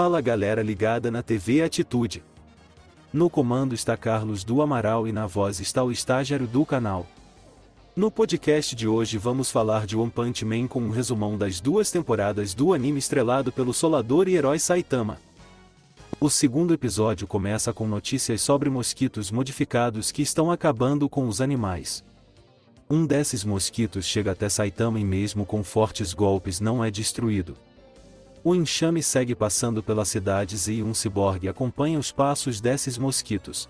Fala galera ligada na TV Atitude. No comando está Carlos do Amaral e na voz está o estagiário do canal. No podcast de hoje vamos falar de One Punch Man com um resumão das duas temporadas do anime estrelado pelo solador e herói Saitama. O segundo episódio começa com notícias sobre mosquitos modificados que estão acabando com os animais. Um desses mosquitos chega até Saitama e mesmo com fortes golpes não é destruído. O enxame segue passando pelas cidades e um ciborgue acompanha os passos desses mosquitos.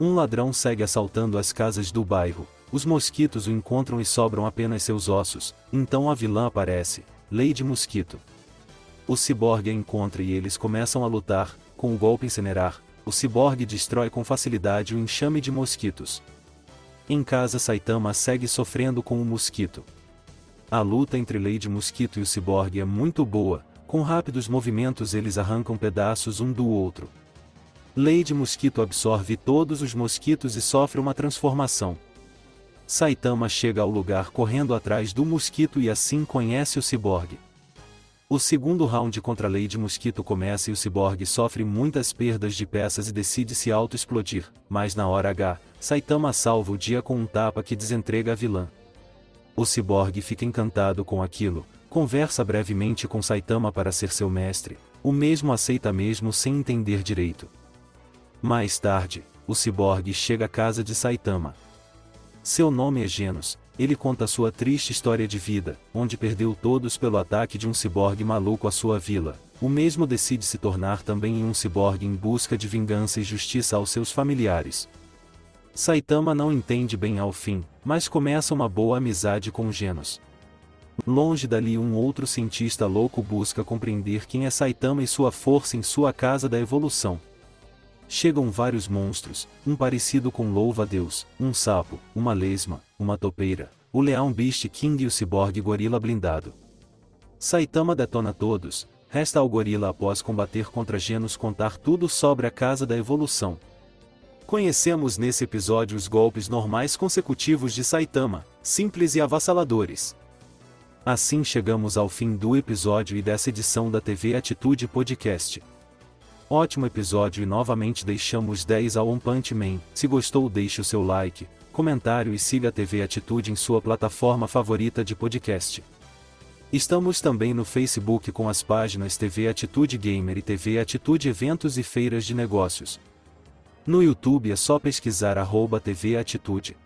Um ladrão segue assaltando as casas do bairro, os mosquitos o encontram e sobram apenas seus ossos, então a vilã aparece, Lady Mosquito. O ciborgue a encontra e eles começam a lutar, com o golpe incinerar, o ciborgue destrói com facilidade o enxame de mosquitos. Em casa Saitama segue sofrendo com o mosquito. A luta entre Lady Mosquito e o ciborgue é muito boa, com rápidos movimentos eles arrancam pedaços um do outro. Lady Mosquito absorve todos os mosquitos e sofre uma transformação. Saitama chega ao lugar correndo atrás do mosquito e assim conhece o ciborgue. O segundo round contra Lady Mosquito começa e o ciborgue sofre muitas perdas de peças e decide se auto-explodir, mas na hora H, Saitama salva o dia com um tapa que desentrega a vilã. O ciborgue fica encantado com aquilo, conversa brevemente com Saitama para ser seu mestre, o mesmo aceita mesmo sem entender direito. Mais tarde, o ciborgue chega à casa de Saitama. Seu nome é Genos, ele conta sua triste história de vida, onde perdeu todos pelo ataque de um ciborgue maluco à sua vila. O mesmo decide se tornar também um ciborgue em busca de vingança e justiça aos seus familiares. Saitama não entende bem ao fim, mas começa uma boa amizade com Genos. Longe dali um outro cientista louco busca compreender quem é Saitama e sua força em sua casa da evolução. Chegam vários monstros, um parecido com louva-a-Deus, um sapo, uma lesma, uma topeira, o leão Beast King e o ciborgue gorila blindado. Saitama detona todos, resta ao gorila após combater contra Genos contar tudo sobre a casa da evolução. Conhecemos nesse episódio os golpes normais consecutivos de Saitama, simples e avassaladores. Assim chegamos ao fim do episódio e dessa edição da TV Atitude Podcast. Ótimo episódio e novamente deixamos 10 ao One Punch Man. Se gostou, deixe o seu like, comentário e siga a TV Atitude em sua plataforma favorita de podcast. Estamos também no Facebook com as páginas TV Atitude Gamer e TV Atitude Eventos e Feiras de Negócios. No YouTube é só pesquisar arroba TV Atitude.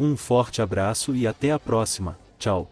Um forte abraço e até a próxima, tchau.